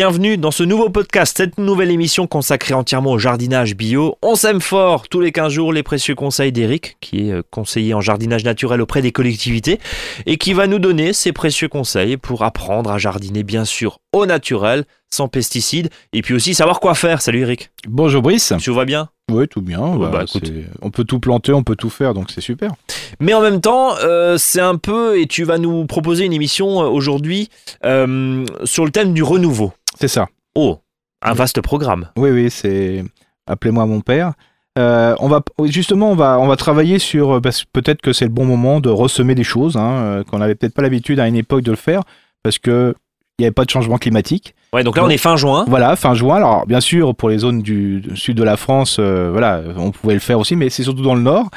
Bienvenue dans ce nouveau podcast, cette nouvelle émission consacrée entièrement au jardinage bio. On s'aime fort tous les 15 jours les précieux conseils d'Eric, qui est euh, conseiller en jardinage naturel auprès des collectivités et qui va nous donner ses précieux conseils pour apprendre à jardiner bien sûr au naturel, sans pesticides et puis aussi savoir quoi faire. Salut Eric. Bonjour Brice. Tout va bien? Oui, tout bien. Ouais, Bah, bah, On peut tout planter, on peut tout faire, donc c'est super. Mais en même temps, euh, c'est un peu, et tu vas nous proposer une émission euh, aujourd'hui euh, sur le thème du renouveau. C'est ça. Oh, un vaste programme. Oui, oui, c'est. Appelez-moi mon père. Euh, on va justement, on va, on va travailler sur. euh, parce que peut-être que c'est le bon moment de ressemer des choses hein, euh, qu'on n'avait peut-être pas l'habitude à une époque de le faire, parce que il n'y avait pas de changement climatique. Ouais, donc là on est fin juin. Voilà, fin juin. Alors, bien sûr, pour les zones du sud de la France, euh, voilà, on pouvait le faire aussi, mais c'est surtout dans le nord.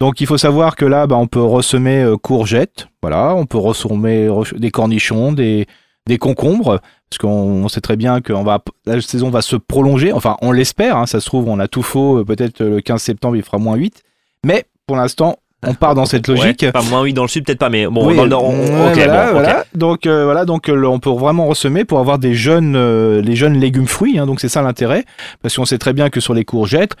Donc, il faut savoir que là, bah, on peut ressemer courgettes, voilà, on peut ressemer re- des cornichons, des, des concombres, parce qu'on on sait très bien que on va, la saison va se prolonger. Enfin, on l'espère, hein, ça se trouve, on a tout faux. euh, Peut-être euh, le 15 septembre, il fera moins 8. Mais pour l'instant, on part dans cette logique. Ouais, pas moins oui dans le sud peut-être pas, mais bon Oui, dans le nord. on- ouais, voilà, bon. Donc euh, voilà, donc euh, on peut vraiment ressemer pour avoir des jeunes, euh, les jeunes légumes fruits. hein, donc c'est ça l'intérêt, parce qu'on sait très bien que sur les courgettes,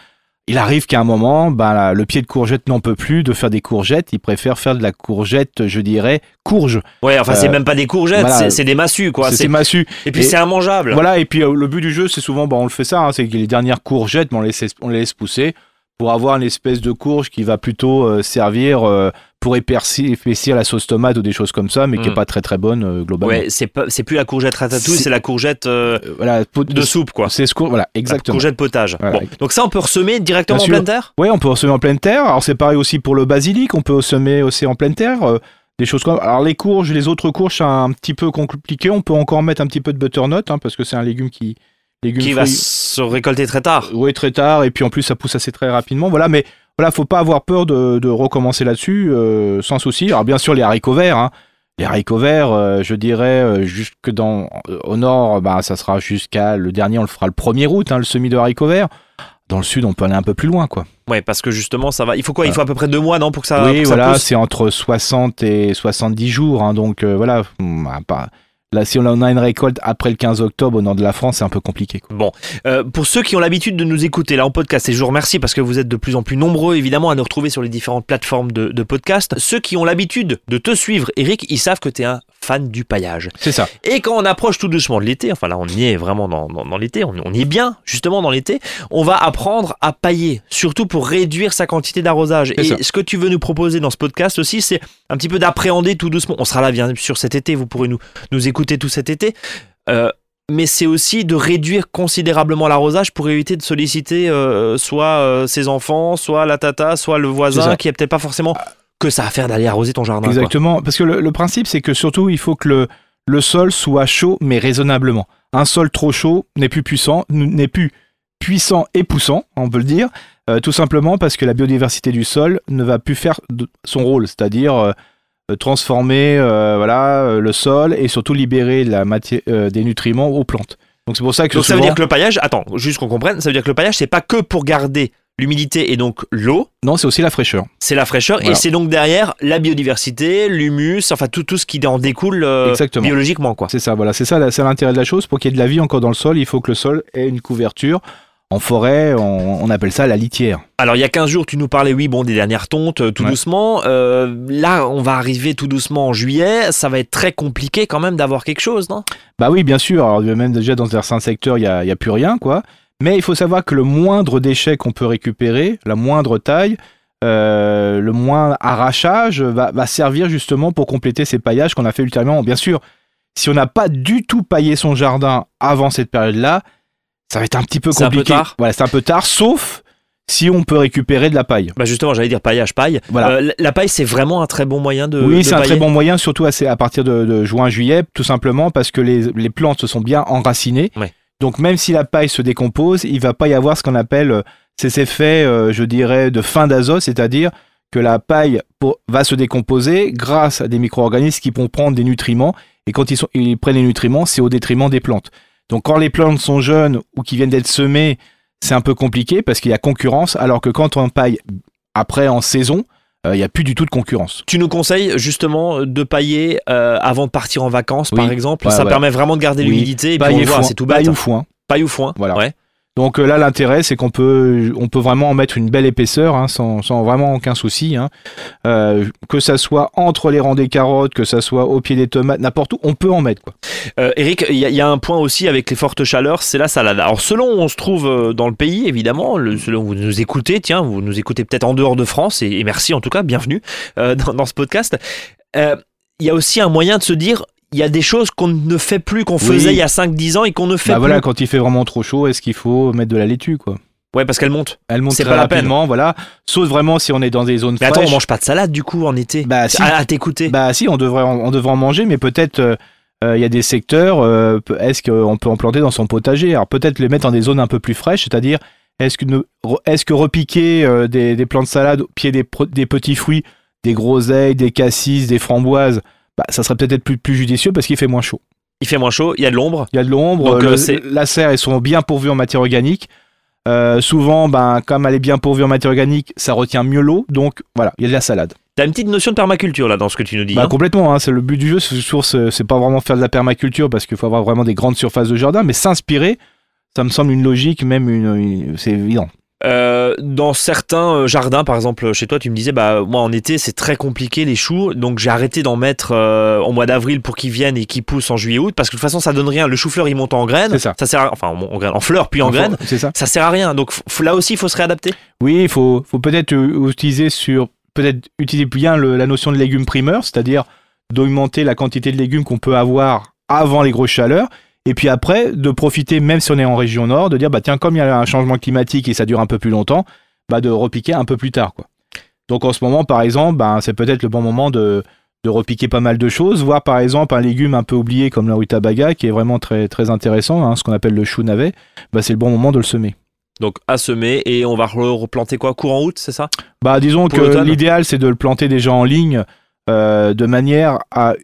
il arrive qu'à un moment, ben, le pied de courgette n'en peut plus de faire des courgettes. Il préfère faire de la courgette, je dirais, courge. Ouais, enfin c'est Euh, même pas des courgettes, voilà. c'est- c'est des massues quoi. c'est C'est- c'est massu. Et puis c'est immangeable. Voilà, et puis euh, le but du jeu, c'est souvent, ben, on le fait ça, hein, c'est que les dernières courgettes, ben, on, les laisse, on les laisse pousser pour avoir une espèce de courge qui va plutôt euh, servir euh, pour épaissir, la sauce tomate ou des choses comme ça, mais qui Mm. est pas très très bonne euh, globalement. Ouais, c'est pas, c'est plus la courgette ratatouille, C'est- la courgette euh, voilà, pot- de soupe quoi. C'est ce cour- voilà, La exactement. courgette potage. Voilà. Bon, donc ça on peut ressemer directement en pleine terre? Ouais, on peut semer en pleine terre. Alors c'est pareil aussi pour le basilic, on peut semer aussi en pleine terre. euh, des choses comme alors les courges, les autres courges, c'est un petit peu compliqué. On peut encore mettre un petit peu de butternut hein, parce que c'est un légume qui Qui va se récolter très tard. Oui, très tard, et puis en plus ça pousse assez très rapidement. Voilà, mais voilà, faut pas avoir peur de, de recommencer là-dessus, euh, sans souci. Alors bien sûr les haricots verts, hein. les haricots verts, euh, je dirais euh, jusque dans au nord, bah ça sera jusqu'à le dernier, on le fera le 1er août, hein, le semis de haricots verts. Dans le sud, on peut aller un peu plus loin, quoi. Ouais, parce que justement ça va. Il faut quoi? Il faut à peu près deux mois non pour que ça. pour oui, que voilà, c'est entre 60 et 70 jours, hein, donc voilà. hum, bah, pas- Là, si on a une récolte après le 15 octobre au nord de la France, c'est un peu compliqué. Quoi. Bon, euh, pour ceux qui ont l'habitude de nous écouter là en podcast, et je vous remercie parce que vous êtes de plus en plus nombreux évidemment à nous retrouver sur les différentes plateformes de, de podcast. Ceux qui ont l'habitude de te suivre, Eric, ils savent que tu es un fan du paillage. C'est ça. Et quand on approche tout doucement de l'été, enfin là on y est vraiment dans, dans, dans l'été, on, on y est bien justement dans l'été, on va apprendre à pailler, surtout pour réduire sa quantité d'arrosage. Et ça. ce que tu veux nous proposer dans ce podcast aussi, c'est un petit peu d'appréhender tout doucement. On sera là bien sûr cet été, vous pourrez nous, nous écouter tout cet été. Euh, mais c'est aussi de réduire considérablement l'arrosage pour éviter de solliciter euh, soit euh, ses enfants, soit la tata, soit le voisin qui a peut-être pas forcément que ça à faire d'aller arroser ton jardin. quoi. Exactement. Parce que le, le principe, c'est que surtout, il faut que le, le sol soit chaud, mais raisonnablement. Un sol trop chaud n'est plus puissant, n'est plus puissant et poussant, on peut le dire, euh, tout simplement parce que la biodiversité du sol ne va plus faire de- son rôle, c'est-à-dire transformer euh, voilà, euh, le sol et surtout libérer la matière, euh, des nutriments aux plantes. Donc c'est pour ça que Donc ça veut dire que le paillage, attends, juste qu'on comprenne, ça veut dire que le paillage c'est pas que pour garder l'humidité et donc l'eau, Non, c'est aussi la fraîcheur. c'est la fraîcheur et c'est donc derrière la biodiversité, l'humus, enfin tout, tout ce qui en découle euh, biologiquement quoi. C'est ça, voilà, c'est ça, c'est l'intérêt de la chose. Pour qu'il y ait de la vie encore dans le sol, il faut que le sol ait une couverture. En forêt, on, on appelle ça la litière. Alors il y a 15 jours tu nous parlais oui bon des dernières tontes euh, tout Ouais. doucement, Euh, là on va arriver tout doucement en juillet, ça va être très compliqué quand même d'avoir quelque chose non? Bah oui, bien sûr. Alors même déjà dans certains secteurs, il y a, y a plus rien, quoi. Mais il faut savoir que le moindre déchet qu'on peut récupérer, la moindre taille, euh, le moins arrachage va, va servir justement pour compléter ces paillages qu'on a fait ultérieurement. Bien sûr, si on n'a pas du tout paillé son jardin avant cette période-là, ça va être un petit peu C'est un peu compliqué. tard. Voilà, c'est un peu tard, sauf si on peut récupérer de la paille. Bah justement, j'allais dire paillage, paille. Voilà. Euh, la paille, c'est vraiment un très bon moyen de. oui, de c'est un très bon moyen, surtout à, à partir de, de juin-juillet, tout simplement parce que les, les plantes se sont bien enracinées. Ouais. Donc même si la paille se décompose, il va pas y avoir ce qu'on appelle euh, ces effets, euh, je dirais, de fin d'azote, c'est-à-dire que la paille pour- va se décomposer grâce à des micro-organismes qui vont prendre des nutriments. Et quand ils, sont, ils prennent les nutriments, c'est au détriment des plantes. Donc quand les plantes sont jeunes ou qui viennent d'être semées, c'est un peu compliqué parce qu'il y a concurrence, alors que quand on paille après en saison, euh, il n'y a plus du tout de concurrence. Tu nous conseilles justement de pailler euh, avant de partir en vacances, Oui. par exemple? Ouais, ça permet vraiment de garder Oui. l'humidité. Et puis Paille on voit, c'est tout bête. Paille ou foin. Paille ou foin. Voilà. Ouais. Donc euh, là, l'intérêt, c'est qu'on peut, on peut vraiment en mettre une belle épaisseur hein, sans, sans vraiment aucun souci. hein. Euh, que ça soit entre les rangs des carottes, que ça soit au pied des tomates, n'importe où, on peut en mettre. Quoi. Euh, Eric, il y, y a un point aussi avec les fortes chaleurs, c'est la salade. Alors selon où on se trouve euh, dans le pays, évidemment, le- selon où vous nous écoutez, tiens, vous nous écoutez peut-être en dehors de France, et, et merci en tout cas, bienvenue euh, dans, dans ce podcast. Euh, Il y a aussi un moyen de se dire, il y a des choses qu'on ne fait plus, qu'on Oui. faisait il y a 5-10 ans et qu'on ne fait Bah plus. voilà, quand il fait vraiment trop chaud, est-ce qu'il faut mettre de la laitue quoi Ouais, parce qu'elle monte. Elle monte C'est très pas la peine. rapidement, voilà. Sauf vraiment si on est dans des zones Mais attends, on mange pas de salade du coup en été Bah si, À, à t'écouter. bah si, on devrait, en- on devrait en manger, mais peut-être euh, euh, il y a des secteurs. euh, est-ce qu'on peut en planter dans son potager? Alors peut-être les mettre dans des zones un peu plus fraîches, c'est-à-dire est-ce que, est-ce que repiquer euh, des, des plants de salade au pied des, des petits fruits, des groseilles, des cassis, des framboises, bah, ça serait peut-être plus, plus judicieux parce qu'il fait moins chaud. Il fait moins chaud, il y a de l'ombre. Il y a de l'ombre, euh, la serre, ils sont bien pourvus en matière organique. Euh, souvent, ben, comme elle est bien pourvue en matière organique, ça retient mieux l'eau. Donc voilà, il y a de la salade. T'as une petite notion de permaculture là dans ce que tu nous dis. Bah, hein? complètement, hein, c'est le but du jeu, ce- c'est pas vraiment faire de la permaculture parce qu'il faut avoir vraiment des grandes surfaces de jardin, mais s'inspirer, ça me semble une logique, même une, une- c'est évident. Euh, dans certains euh, jardins, par exemple chez toi, tu me disais, bah moi en été c'est très compliqué les choux, donc j'ai arrêté d'en mettre euh, au mois d'avril pour qu'ils viennent et qu'ils poussent en juillet-août, parce que de toute façon ça donne rien. Le chou-fleur il monte en graines, ça. sert à- enfin en, en graines, en fleurs puis en graines, ça. ça sert à rien. Donc là aussi il faut se réadapter. Oui, il faut, faut peut-être euh, utiliser sur peut-être utiliser bien le- la notion de légumes primeurs, c'est-à-dire d'augmenter la quantité de légumes qu'on peut avoir avant les grosses chaleurs. Et puis après, de profiter, même si on est en région nord, de dire bah tiens, comme il y a un changement climatique et ça dure un peu plus longtemps, bah de repiquer un peu plus tard. Quoi. Donc en ce moment, par exemple, bah, c'est peut-être le bon moment de, de repiquer pas mal de choses, voir par exemple un légume un peu oublié comme la rutabaga, qui est vraiment très, très intéressant, hein, ce qu'on appelle le chou navet, bah, c'est le bon moment de le semer. Donc à semer et on va re- replanter quoi? Courant août, c'est ça? Bah, disons Pour que l'idéal, c'est de le planter déjà en ligne euh, de manière à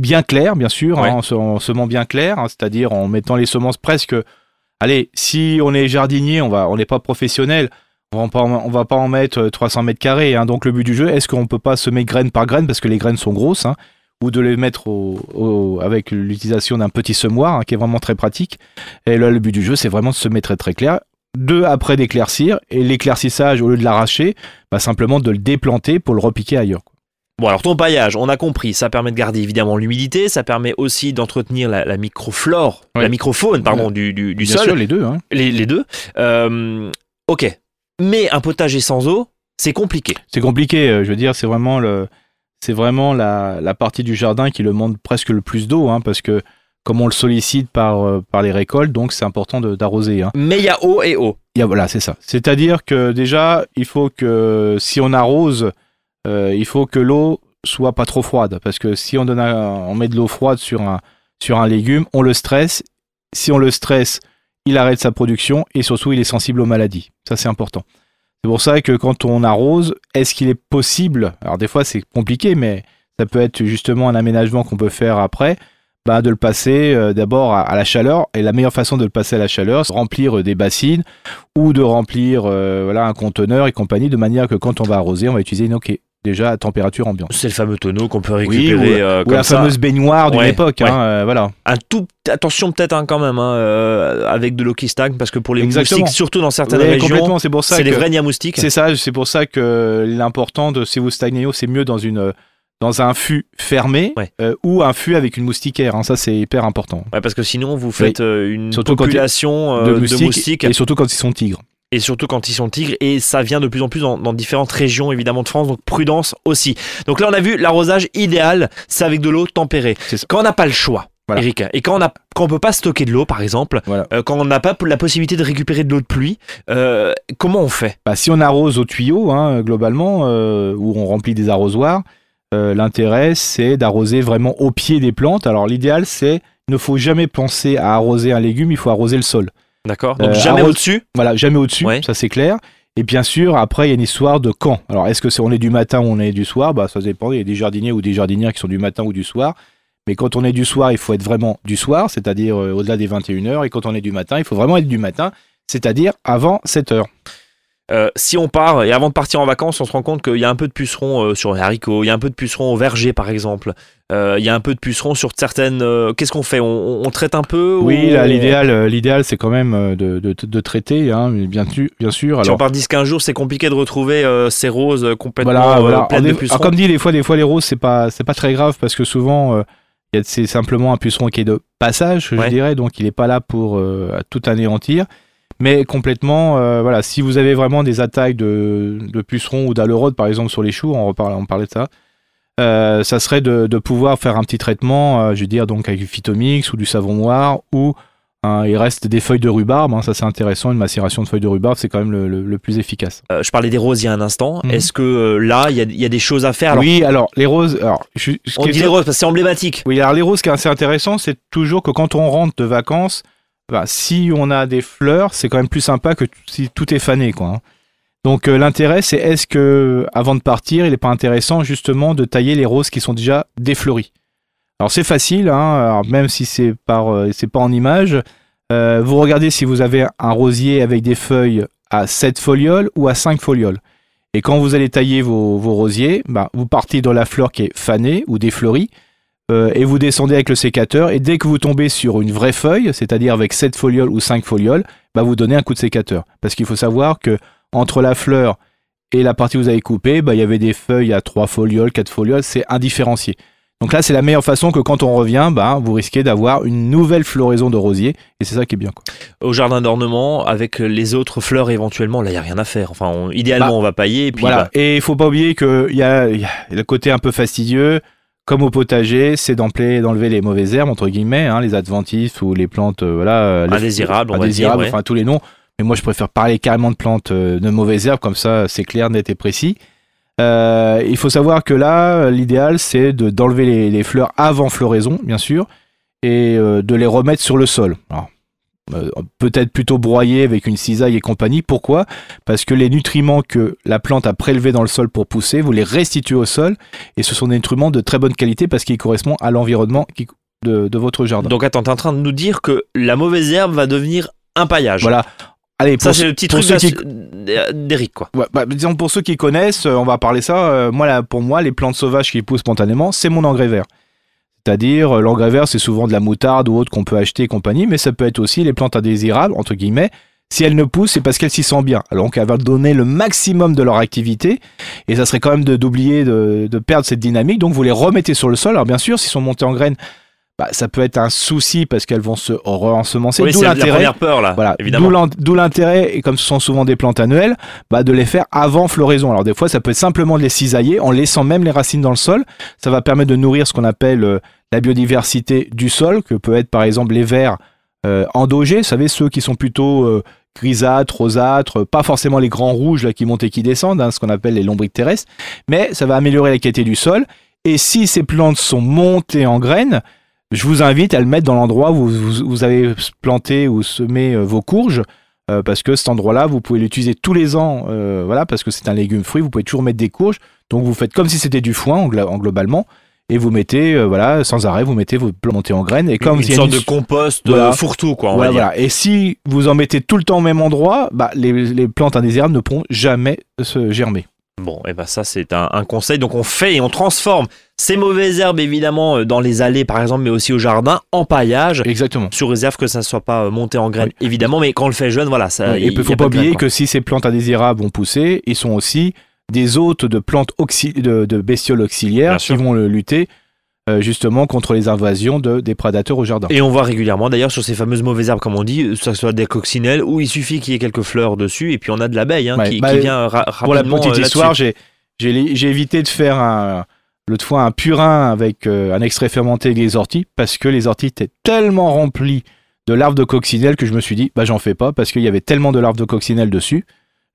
bien clair, bien sûr, Ouais. hein, en, se- en semant bien clair, hein, c'est-à-dire en mettant les semences presque. Allez, si on est jardinier, on va, on n'est pas professionnel, on va pas, en- on va pas en mettre euh, 300 mètres carrés. hein. donc le but du jeu, est-ce qu'on peut pas semer graine par graine? Parce que les graines sont grosses, ou de les mettre au- au- avec l'utilisation d'un petit semoir qui est vraiment très pratique. Et là, le but du jeu, c'est vraiment de semer très très clair. Deux après d'éclaircir et l'éclaircissage au lieu de l'arracher, bah, simplement de le déplanter pour le repiquer ailleurs. quoi. Bon alors ton paillage, on a compris, ça permet de garder évidemment l'humidité, ça permet aussi d'entretenir la, la microflore, Ouais. la microfaune pardon du, du, du Bien sol. sûr, les deux. hein. les, les deux. Euh, ok. Mais un potager sans eau, c'est compliqué. C'est compliqué, euh, je veux dire, c'est vraiment, le, c'est vraiment la, la partie du jardin qui le demande presque le plus d'eau, hein, parce que comme on le sollicite par, euh, par les récoltes, donc c'est important de- d'arroser. hein. Mais il y a eau et eau. Y a- voilà, c'est ça. C'est-à-dire que déjà, il faut que si on arrose, euh, il faut que l'eau soit pas trop froide, parce que si on, donne met de l'eau froide sur un, légume, on le stresse. Si on le stresse, il arrête sa production et surtout, il est sensible aux maladies. Ça, c'est important. C'est pour ça que quand on arrose, est-ce qu'il est possible, alors des fois c'est compliqué, mais ça peut être justement un aménagement qu'on peut faire après, bah, de le passer euh, d'abord à, la chaleur. Et la meilleure façon de le passer à la chaleur, c'est remplir euh, des bassines ou de remplir un conteneur et compagnie, de manière que quand on va arroser, on va utiliser une est déjà à température ambiante. C'est le fameux tonneau qu'on peut Oui, récupérer euh, Ou comme la ça. fameuse baignoire d'une Ouais, époque. ouais. hein, euh, voilà. Un tout attention peut-être hein, quand même hein, euh, avec de l'eau qui stagne parce que pour les Exactement. moustiques, surtout dans certaines Ouais, régions, complètement, c'est pour ça c'est que des vrais niamoustiques. c'est ça, c'est pour ça que l'important de si vous stagnez l'eau, c'est mieux dans une dans un fût fermé Ouais. euh, ou un fût avec une moustiquaire. hein, ça, c'est hyper important. Ouais, parce que sinon vous faites euh, une Surtout population euh, de, de moustiques, moustiques, et surtout quand ils sont tigres. Et surtout quand ils sont tigres et ça vient de plus en plus dans, dans différentes régions évidemment de France donc prudence aussi donc là on a vu l'arrosage idéal c'est avec de l'eau tempérée quand on n'a pas le choix Voilà. Eric. Et quand on a, quand on peut pas stocker de l'eau, par exemple, Voilà. euh, quand on n'a pas la possibilité de récupérer de l'eau de pluie, euh, comment on fait? Bah, si on arrose au tuyau, hein, globalement, euh, où on remplit des arrosoirs, euh, l'intérêt c'est d'arroser vraiment au pied des plantes. Alors l'idéal c'est, ne faut jamais penser à arroser un légume, il faut arroser le sol. D'accord. Donc Euh, jamais arrose- au-dessus. Voilà, jamais au-dessus, Ouais. ça c'est clair. Et bien sûr, après il y a une histoire de quand. Alors est-ce que c'est on est du matin ou on est du soir? Bah ça dépend. Il y a des jardiniers ou des jardinières qui sont du matin ou du soir. Mais quand on est du soir, il faut être vraiment du soir, c'est-à-dire euh, au-delà des 21h. Et quand on est du matin, il faut vraiment être du matin, c'est-à-dire avant 7h. Euh, si on part et avant de partir en vacances, on se rend compte qu'il y a un peu de pucerons euh, sur les haricots, il y a un peu de pucerons au verger par exemple, Euh, il y a un peu de pucerons sur certaines. Qu'est-ce qu'on fait? On, traite un peu Oui, on- l'idéal, l'idéal, c'est quand même de, de, de traiter, hein, bien, bien sûr. Si Alors, on part 10-15 jours, c'est compliqué de retrouver ces roses complètement voilà, voilà. pleines de pucerons. alors, comme dit, des fois, des fois, les roses, c'est pas, c'est pas très grave parce que souvent, c'est simplement un puceron qui est de passage, Ouais. je dirais, donc il n'est pas là pour tout anéantir. Mais complètement, euh, voilà, si vous avez vraiment des attaques de, de pucerons ou d'aleurode, par exemple, sur les choux, on, reparle, on parlait de ça, euh, ça serait de, de pouvoir faire un petit traitement, euh, je veux dire, donc avec du phytomix ou du savon noir, ou hein, il reste des feuilles de rhubarbe, hein, ça c'est intéressant, une macération de feuilles de rhubarbe, c'est quand même le, le- le plus efficace. Euh, je parlais des roses il y a un instant. Mhm. Est-ce que là, il y a, il y a des choses à faire Alors, oui, alors les roses, alors, je, On dit les roses parce que c'est emblématique. Oui, alors les roses, ce qui est assez intéressant, c'est toujours que quand on rentre de vacances, bah, si on a des fleurs, c'est quand même plus sympa que si tout est fané, quoi. hein. Donc euh, l'intérêt, c'est est-ce que avant de partir, il n'est pas intéressant justement de tailler les roses qui sont déjà défleuries? Alors c'est facile, hein, même si c'est par, euh, pas en image. euh, vous regardez si vous avez un rosier avec des feuilles à 7 folioles ou à 5 folioles. Et quand vous allez tailler vos, vos rosiers, bah, vous partez dans la fleur qui est fanée ou défleurie. Euh, et vous descendez avec le sécateur et dès que vous tombez sur une vraie feuille, c'est-à-dire avec 7 folioles ou 5 folioles, bah vous donnez un coup de sécateur. Parce qu'il faut savoir que entre la fleur et la partie que vous avez coupée, bah, il y avait des feuilles à 3 folioles, 4 folioles, c'est indifférencié. Donc là, c'est la meilleure façon que quand on revient, bah, vous risquez d'avoir une nouvelle floraison de rosier et c'est ça qui est bien. Quoi. Au jardin d'ornement, avec les autres fleurs éventuellement, là, il n'y a rien à faire. Enfin, on- idéalement, Bah, on va pailler. Et voilà. bah, Et il faut pas oublier qu'il y y a le côté un peu fastidieux, comme au potager, c'est d'enlever d'enlever les mauvaises herbes, entre guillemets, hein, les adventices ou les plantes euh, voilà, euh, les- Indésirables, on va indésirables, dire, ouais. enfin tous les noms. Mais moi, je préfère parler carrément de plantes euh, de mauvaises herbes, comme ça, c'est clair, net et précis. Euh, il faut savoir que là, l'idéal, c'est de- d'enlever les, les fleurs avant floraison, bien sûr, et de les remettre sur le sol. Alors, euh, Peut-être plutôt broyer avec une cisaille et compagnie. Pourquoi? Parce que les nutriments que la plante a prélevés dans le sol pour pousser, vous les restituez au sol, et ce sont des nutriments de très bonne qualité parce qu'ils correspondent à l'environnement de, de votre jardin. donc attends, t'es en train de nous dire que la mauvaise herbe va devenir un paillage. voilà. Allez, Ça, c'est le petit truc qui- d'Eric, quoi. Ouais, bah, disons pour ceux qui connaissent, euh, on va parler ça. euh, moi, là, pour moi, les plantes sauvages qui poussent spontanément, c'est mon engrais vert. C'est-à-dire, euh, l'engrais vert, c'est souvent de la moutarde ou autre qu'on peut acheter et compagnie, mais ça peut être aussi les plantes indésirables, entre guillemets. Si elles ne poussent, c'est parce qu'elles s'y sentent bien. Alors, donc, elles vont donner le maximum de leur activité, et ça serait quand même d'oublier de, de perdre cette dynamique. Donc, vous les remettez sur le sol. Alors, bien sûr, s'ils sont montés en graines, bah, ça peut être un souci parce qu'elles vont se re-ensemencer. Oui, D'où l'intérêt. peur, là. Voilà, évidemment. d'où l'in- d'où l'intérêt, et comme ce sont souvent des plantes annuelles, bah, de les faire avant floraison. Alors des fois, ça peut être simplement de les cisailler en laissant même les racines dans le sol. Ça va permettre de nourrir ce qu'on appelle euh, la biodiversité du sol, que peut être par exemple les vers euh, endogés, vous savez, ceux qui sont plutôt euh, grisâtres, rosâtres, pas forcément les grands rouges là, qui montent et qui descendent, hein, ce qu'on appelle les lombriques terrestres, mais ça va améliorer la qualité du sol. Et si ces plantes sont montées en graines, je vous invite à le mettre dans l'endroit où vous, vous avez planté ou semé euh, vos courges, euh, parce que cet endroit-là, vous pouvez l'utiliser tous les ans, euh, voilà, parce que c'est un légume fruit, vous pouvez toujours mettre des courges. Donc vous faites comme si c'était du foin en, globalement, et vous mettez, euh, voilà, sans arrêt, vous mettez vos plantes en graines. Et comme une sorte une- de compost Voilà. de fourre-tout, quoi, on voilà, va dire. voilà. Et si vous en mettez tout le temps au même endroit, bah, les, les plantes indésirables ne pourront jamais se germer. Bon, et ben ça c'est un, un conseil. Donc on fait et on transforme ces mauvaises herbes évidemment euh, dans les allées par exemple, mais aussi au jardin en paillage. Exactement. Sur réserve que ça ne soit pas euh, monté en graines, évidemment, mais quand on le fait jeune, voilà, ça. et il ne faut pas oublier que si ces plantes indésirables vont pousser, ils sont aussi des hôtes de plantes de, de bestioles auxiliaires Bien qui sûr. vont le lutter euh, justement contre les invasions de, des prédateurs au jardin. Et on voit régulièrement d'ailleurs sur ces fameuses mauvaises herbes, comme on dit, que ce soit des coccinelles, où il suffit qu'il y ait quelques fleurs dessus, et puis on a de l'abeille hein, Ouais, qui, bah, qui vient ra- Pour la rapidement. petite euh, histoire, j'ai évité de faire un, l'autre fois un purin avec euh, un extrait fermenté des orties parce que les orties étaient tellement remplies de larves de coccinelle que je me suis dit bah j'en fais pas parce qu'il y avait tellement de larves de coccinelle dessus.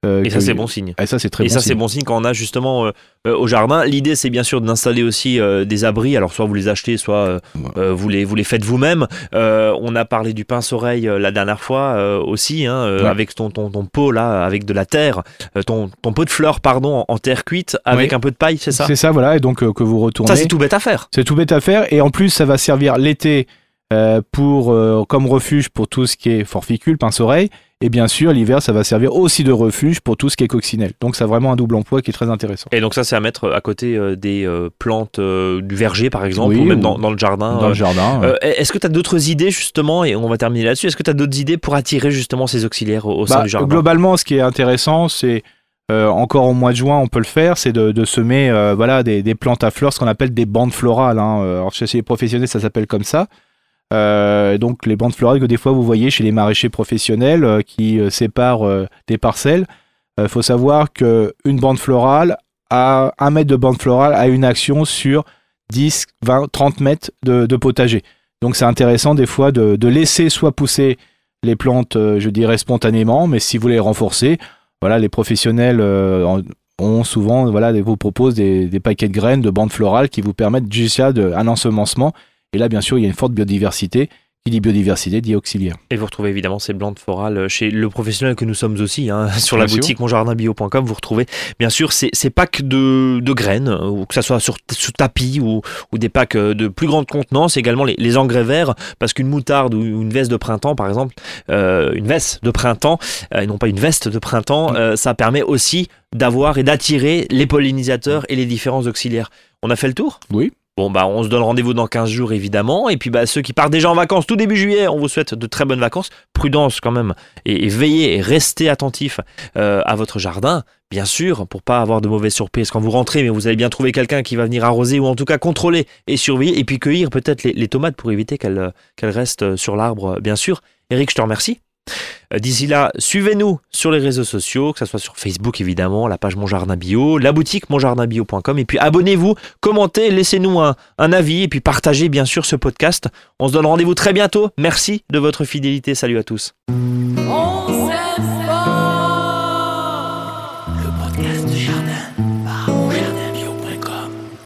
Euh, et ça c'est bon signe. Et ça c'est très Et bon ça, c'est bon signe quand on a justement euh, euh, au jardin. L'idée, c'est bien sûr d'installer aussi des abris. Alors, soit vous les achetez, soit vous, les, vous les faites vous-même. On a parlé du pince-oreille la dernière fois aussi, hein, Ouais. avec ton, ton, ton pot là, avec de la terre, ton, ton pot de fleurs, pardon, en, en terre cuite, avec un peu de paille, c'est ça? C'est ça voilà et donc que vous retournez. Ça, c'est tout bête à faire. C'est tout bête à faire et en plus ça va servir l'été euh, pour euh, comme refuge pour tout ce qui est forficule, pince-oreille et bien sûr l'hiver ça va servir aussi de refuge pour tout ce qui est coccinelle. Donc ça a vraiment un double emploi qui est très intéressant. Et donc, ça, c'est à mettre à côté euh, des euh, plantes euh, du verger, par exemple, Oui, ou même ou dans, dans le jardin. Dans euh, le jardin. Euh, Est-ce que tu as d'autres idées justement, et on va terminer là-dessus, est-ce que tu as d'autres idées pour attirer justement ces auxiliaires au, au sein Bah, du jardin? globalement, ce qui est intéressant, c'est euh, encore au mois de juin, on peut le faire, c'est de, de semer euh, voilà, des, des plantes à fleurs, ce qu'on appelle des bandes florales. hein. Euh, Alors chez les professionnels, ça s'appelle comme ça. Euh, donc les bandes florales que des fois vous voyez chez les maraîchers professionnels euh, qui euh, séparent des parcelles. Il faut savoir que une bande florale, à un mètre de bande florale, a une action sur 10, 20, 30 mètres de, potager. Donc c'est intéressant des fois de, laisser soit pousser les plantes, je dirais spontanément, mais si vous les renforcer, voilà, les professionnels ont souvent, voilà, vous proposent des, paquets de graines, de bandes florales qui vous permettent de, un ensemencement. Et là, bien sûr, il y a une forte biodiversité. Qui dit biodiversité dit auxiliaire. Et vous retrouvez évidemment ces plantes florales chez le professionnel que nous sommes aussi, hein, sur la sûr. boutique monjardinbio.com. Vous retrouvez bien sûr ces, ces packs de, de graines, euh, ou que ça soit sur, sous tapis ou, ou des packs euh, de plus grande contenance, également les, les engrais verts, parce qu'une moutarde ou une veste de printemps, par exemple, euh, une veste de printemps, euh, et non pas une veste de printemps, euh, ça permet aussi d'avoir et d'attirer les pollinisateurs et les différents auxiliaires. On a fait le tour? Oui. Bon, bah, on se donne rendez-vous dans 15 jours, évidemment. Et puis, bah, ceux qui partent déjà en vacances tout début juillet, on vous souhaite de très bonnes vacances. Prudence quand même. Et, veillez et restez attentifs euh, à votre jardin, bien sûr, pour pas avoir de mauvaises surprises quand vous rentrez. Mais vous allez bien trouver quelqu'un qui va venir arroser ou en tout cas contrôler et surveiller. Et puis cueillir peut-être les, tomates pour éviter qu'elles euh, qu'elles restent euh, sur l'arbre, bien sûr. Eric, je te remercie. Euh, D'ici là, suivez-nous sur les réseaux sociaux, que ce soit sur Facebook évidemment, la page Mon Jardin Bio, la boutique monjardinbio.com et puis abonnez-vous, commentez, laissez-nous un, avis et puis partagez bien sûr ce podcast. On se donne rendez-vous très bientôt. Merci de votre fidélité. Salut à tous.